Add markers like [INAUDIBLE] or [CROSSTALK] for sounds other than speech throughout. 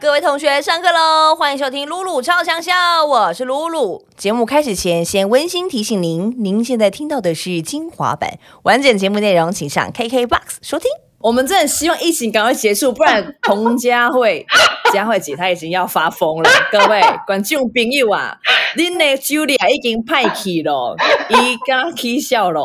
各位同学，上课喽！欢迎收听露露超强笑，我是露露。节目开始前，先温馨提醒您，您现在听到的是精华版，完整节目内容请上 KKBOX 收听。我们真的希望疫情赶快结束，不然彭佳慧、佳慧姐她已经要发疯了。各位观众朋友啊，[LAUGHS] 恁的 Julia 已经派去了，[LAUGHS] 伊刚起笑了。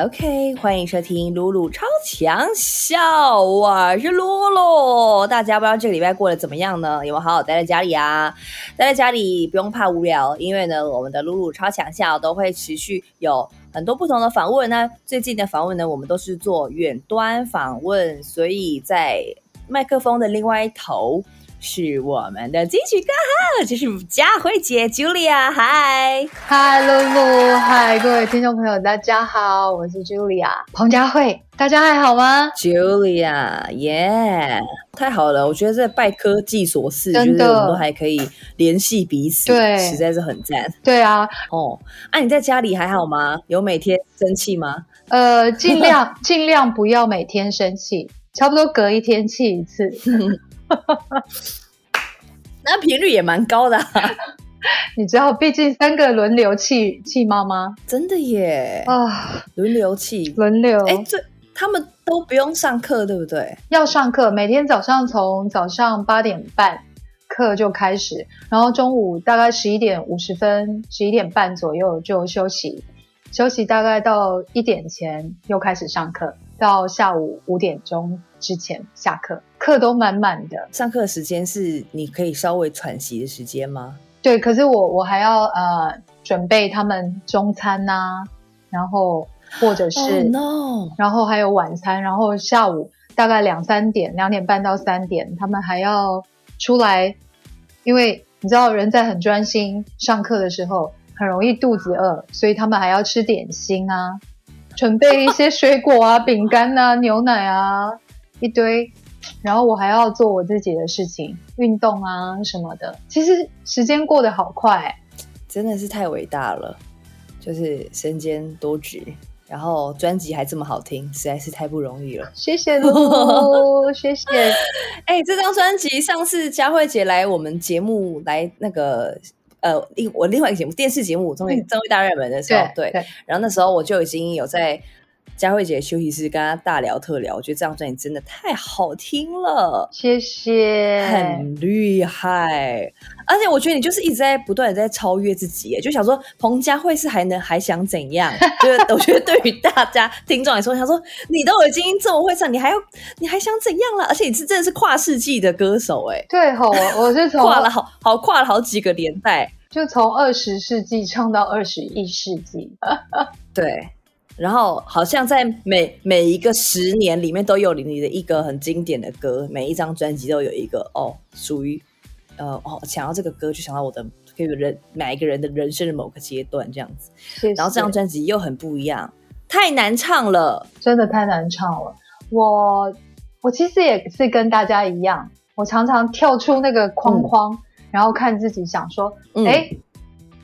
OK，欢迎收听露露超强笑，我是露露。大家不知道这个礼拜过得怎么样呢？有没有好好待在家里啊？待在家里不用怕无聊，因为呢，我们的露露超强笑都会持续有很多不同的访问。那最近的访问呢，我们都是做远端访问，所以在麦克风的另外一头。是我们的金曲歌哈，就是佳慧姐 Julia，嗨嗨露露，嗨各位听众朋友，大家好，我是 Julia，彭佳慧，大家还好吗？Julia，耶，太好了，我觉得这拜科技所赐，真的我们都还可以联系彼此，对，实在是很赞。对啊，哦，啊，你在家里还好吗？有每天生气吗？呃，尽量尽量不要每天生气，差不多隔一天气一次。[LAUGHS] [LAUGHS] 那频率也蛮高的，[LAUGHS] 你知道，毕竟三个轮流气气妈妈，真的耶啊，轮流气，轮流。哎，这他们都不用上课，对不对？要上课，每天早上从早上八点半课就开始，然后中午大概十一点五十分、十一点半左右就休息，休息大概到一点前又开始上课，到下午五点钟。之前下课，课都满满的。上课时间是你可以稍微喘息的时间吗？对，可是我我还要呃准备他们中餐呐，然后或者是，no，然后还有晚餐，然后下午大概两三点，两点半到三点，他们还要出来，因为你知道人在很专心上课的时候，很容易肚子饿，所以他们还要吃点心啊，准备一些水果啊、饼干啊、牛奶啊。一堆，然后我还要做我自己的事情，运动啊什么的。其实时间过得好快，真的是太伟大了，就是身兼多职，然后专辑还这么好听，实在是太不容易了。谢谢喽，[LAUGHS] 谢谢。哎，这张专辑上次佳慧姐来我们节目来那个呃，另我另外一个节目电视节目《综艺综艺大热门》的时候，对，然后那时候我就已经有在。佳慧姐休息室跟她大聊特聊，我觉得这张专辑真的太好听了，谢谢，很厉害，而且我觉得你就是一直在不断的在超越自己，就想说彭佳慧是还能还想怎样？就是我觉得对于大家听众来说，想说你都已经这么会唱，你还要你还想怎样了？而且你是真的是跨世纪的歌手，哎，对吼，我是从跨了好好跨了好几个年代，就从二十世纪唱到二十一世纪，[LAUGHS] 对。然后好像在每每一个十年里面都有你的一个很经典的歌，每一张专辑都有一个哦，属于呃哦，想到这个歌就想到我的这个人每一个人的人生的某个阶段这样子。然后这张专辑又很不一样，太难唱了，真的太难唱了。我我其实也是跟大家一样，我常常跳出那个框框，然后看自己想说，哎。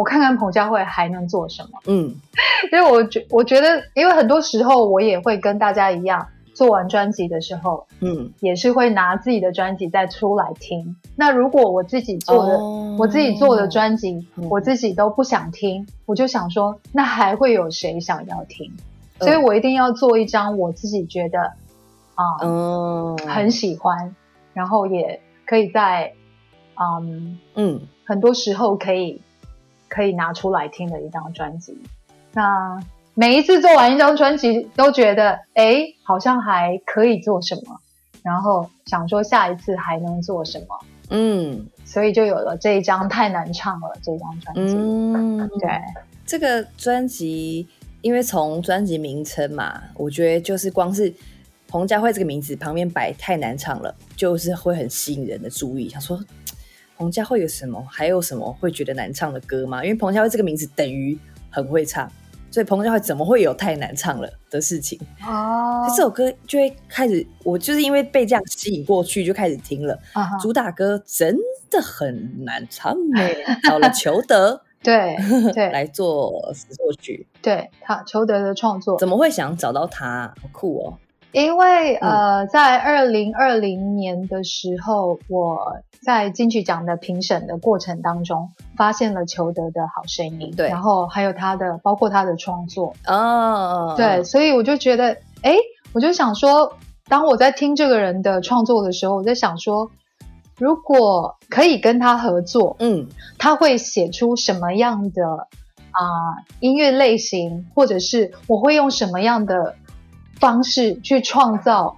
我看看彭佳慧还能做什么？嗯，[LAUGHS] 因为我觉我觉得，因为很多时候我也会跟大家一样，做完专辑的时候，嗯，也是会拿自己的专辑再出来听。那如果我自己做的，我自己做的专辑，我自己都不想听，我就想说，那还会有谁想要听？所以我一定要做一张我自己觉得啊，嗯，很喜欢，然后也可以在，嗯嗯，很多时候可以。可以拿出来听的一张专辑。那每一次做完一张专辑，都觉得哎，好像还可以做什么，然后想说下一次还能做什么。嗯，所以就有了这一张太难唱了这张专辑。嗯，对，这个专辑，因为从专辑名称嘛，我觉得就是光是彭佳慧这个名字旁边摆太难唱了，就是会很吸引人的注意。想说。彭佳慧有什么？还有什么会觉得难唱的歌吗？因为彭佳慧这个名字等于很会唱，所以彭佳慧怎么会有太难唱了的事情？哦，这首歌就会开始，我就是因为被这样吸引过去，就开始听了。主打歌真的很难唱诶，[LAUGHS] 找了裘德对对 [LAUGHS] 来做词作曲，对，他裘德的创作，怎么会想找到他？好酷哦！因为呃，在二零二零年的时候，我在金曲奖的评审的过程当中，发现了裘德的好声音，对。然后还有他的包括他的创作，哦，对，所以我就觉得，哎，我就想说，当我在听这个人的创作的时候，我在想说，如果可以跟他合作，嗯，他会写出什么样的啊、音乐类型，或者是我会用什么样的方式去创造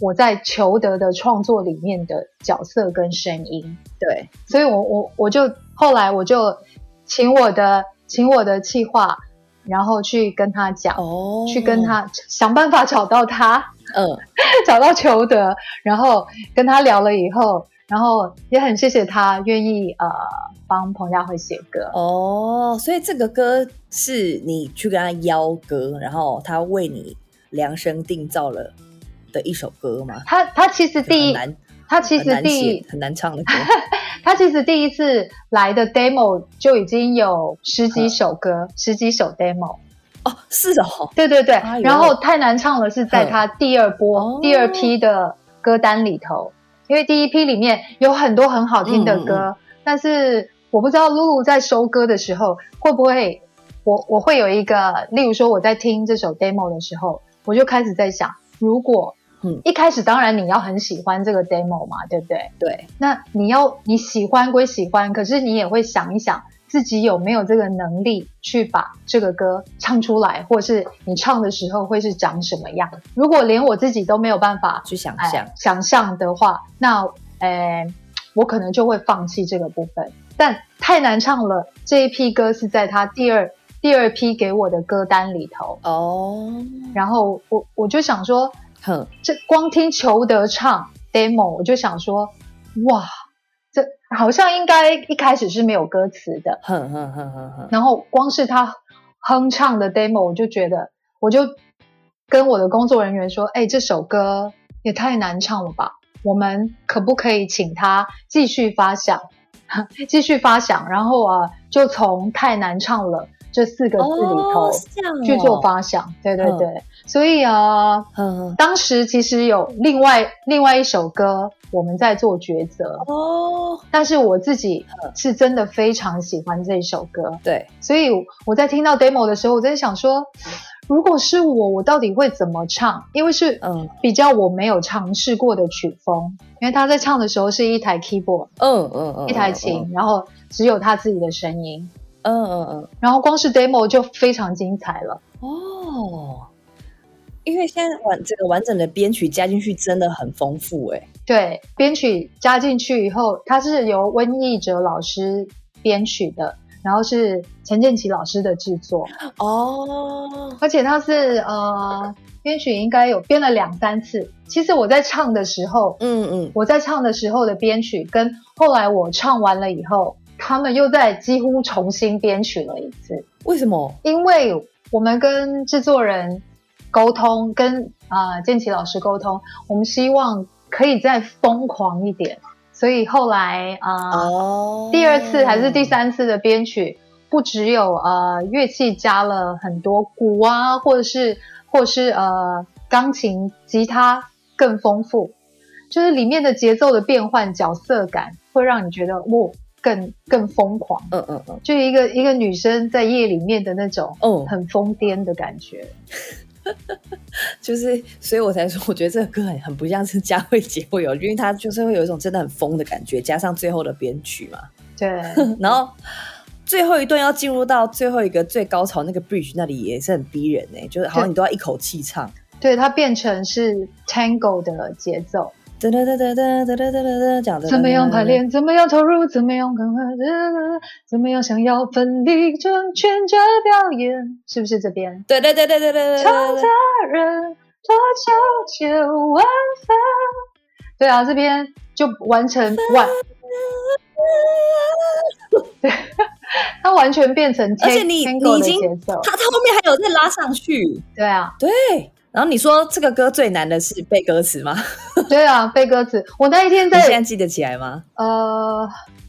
我在求得的创作里面的角色跟声音。对，所以我我我就后来我就请我的请我的企划，然后去跟他讲，哦，去跟，他想办法找到他，嗯，[LAUGHS] 找到求得，然后跟他聊了以后，然后也很谢谢他愿意呃帮彭佳慧写歌。哦，所以这个歌是你去跟他邀歌，然后他为你量身定造了的一首歌吗？他他其实第一，难，他其实第，很难唱的歌。[LAUGHS] 他其实第一次来的 demo 就已经有十几首歌，十几首 demo。哦，是哦，对对对，哎然后太难唱了是在他第二波、哦。第二批的歌单里头，因为第一批里面有很多很好听的歌，嗯。但是我不知道露露在收歌的时候会不会，我我会有一个，例如说我在听这首 demo 的时候，我就开始在想，如果嗯一开始当然你要很喜欢这个 demo 嘛，对不对？对，那你要你喜欢归喜欢，可是你也会想一想自己有没有这个能力去把这个歌唱出来，或是你唱的时候会是长什么样。如果连我自己都没有办法去想哎象，想象的话，那呃，我可能就会放弃这个部分。但太难唱了，这一批歌是在他第二第二批给我的歌单里头，哦，然后我我就想说，哼，这光听裘德唱 demo，我就想说，哇，这好像应该一开始是没有歌词的，哼哼哼哼哼，然后光是他哼唱的 demo，我就觉得，我就跟我的工作人员说，哎，这首歌也太难唱了吧，我们可不可以请他继续发想，[LAUGHS] 继续发想，然后啊，就从太难唱了这四个字里头去做发想，对对对，所以啊。当时其实有另外另外一首歌我们在做抉择，哦，但是我自己是真的非常喜欢这首歌，对，所以我在听到 demo 的时候，我在想说，如果是我，我到底会怎么唱？因为是嗯。比较我没有尝试过的曲风，因为他在唱的时候是一台 keyboard，嗯嗯嗯，一台琴，然后只有他自己的声音，嗯，嗯嗯然后光是 demo 就非常精彩了。嗯，哦。因为现在完这个完整的编曲加进去真的很丰富哎、对，编曲加进去以后，它是由温义哲老师编曲的，然后是陈建奇老师的制作，哦，而且他是呃编曲应该有编了两三次。其实我在唱的时候，嗯嗯，我在唱的时候的编曲跟后来我唱完了以后，他们又在几乎重新编曲了一次，为什么？因为我们跟制作人沟通，跟啊、呃建奇老师沟通，我们希望可以再疯狂一点，所以后来啊。第二次还是第三次的编曲，不只有呃乐器加了很多鼓啊，或者是或是呃钢琴、吉他更丰富，就是里面的节奏的变换、角色感，会让你觉得哇更更疯狂。嗯嗯嗯。就一个一个女生在夜里面的那种嗯，很疯癫的感觉，[LAUGHS] 就是，所以我才说，我觉得这个歌很很不像是佳慧姐会有，因为她就是会有一种真的很疯的感觉，加上最后的编曲嘛，对。[LAUGHS] 然后最后一段要进入到最后一个最高潮那个 bridge 那里也是很逼人哎、就是好像你都要一口气唱，对，它变成是 tango 的节奏，哒哒哒哒哒哒哒哒哒，讲的怎么样排？练，怎么样投入，怎么样赶快，怎么样想要奋力争全这表演，是不是这边？对对对对对对对唱对的人多久千万分？对啊，这边就完成完，对，它完全变成 tango 而且你你已经的节奏，它它后面还有再拉上去，对啊，对，然后你说这个歌最难的是背歌词吗？[LAUGHS] 对啊，背歌词。我那一天在你现在在记得起来吗？呃，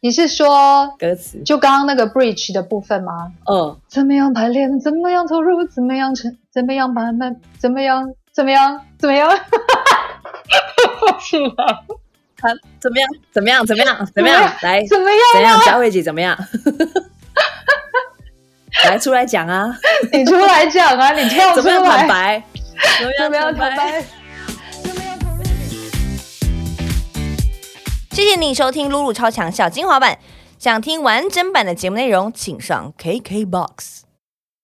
你是说歌词？就刚刚那个 bridge 的部分吗？嗯，怎么样排练？怎么样投入？怎么样成？怎么样慢慢？怎么样？怎么样？怎么样？是 [LAUGHS] 吗，啊怎么样？怎么样？怎么样？怎么样？来，怎么样怎样？样啊？佳慧姐怎么样？[LAUGHS] 来，出来讲啊！你出来讲啊！你跳出怎么样坦来，白？怎么怎么样坦白？白？怎么样投入？谢谢你收听露露超强小精华版。想听完整版的节目内容，请上 KKBOX。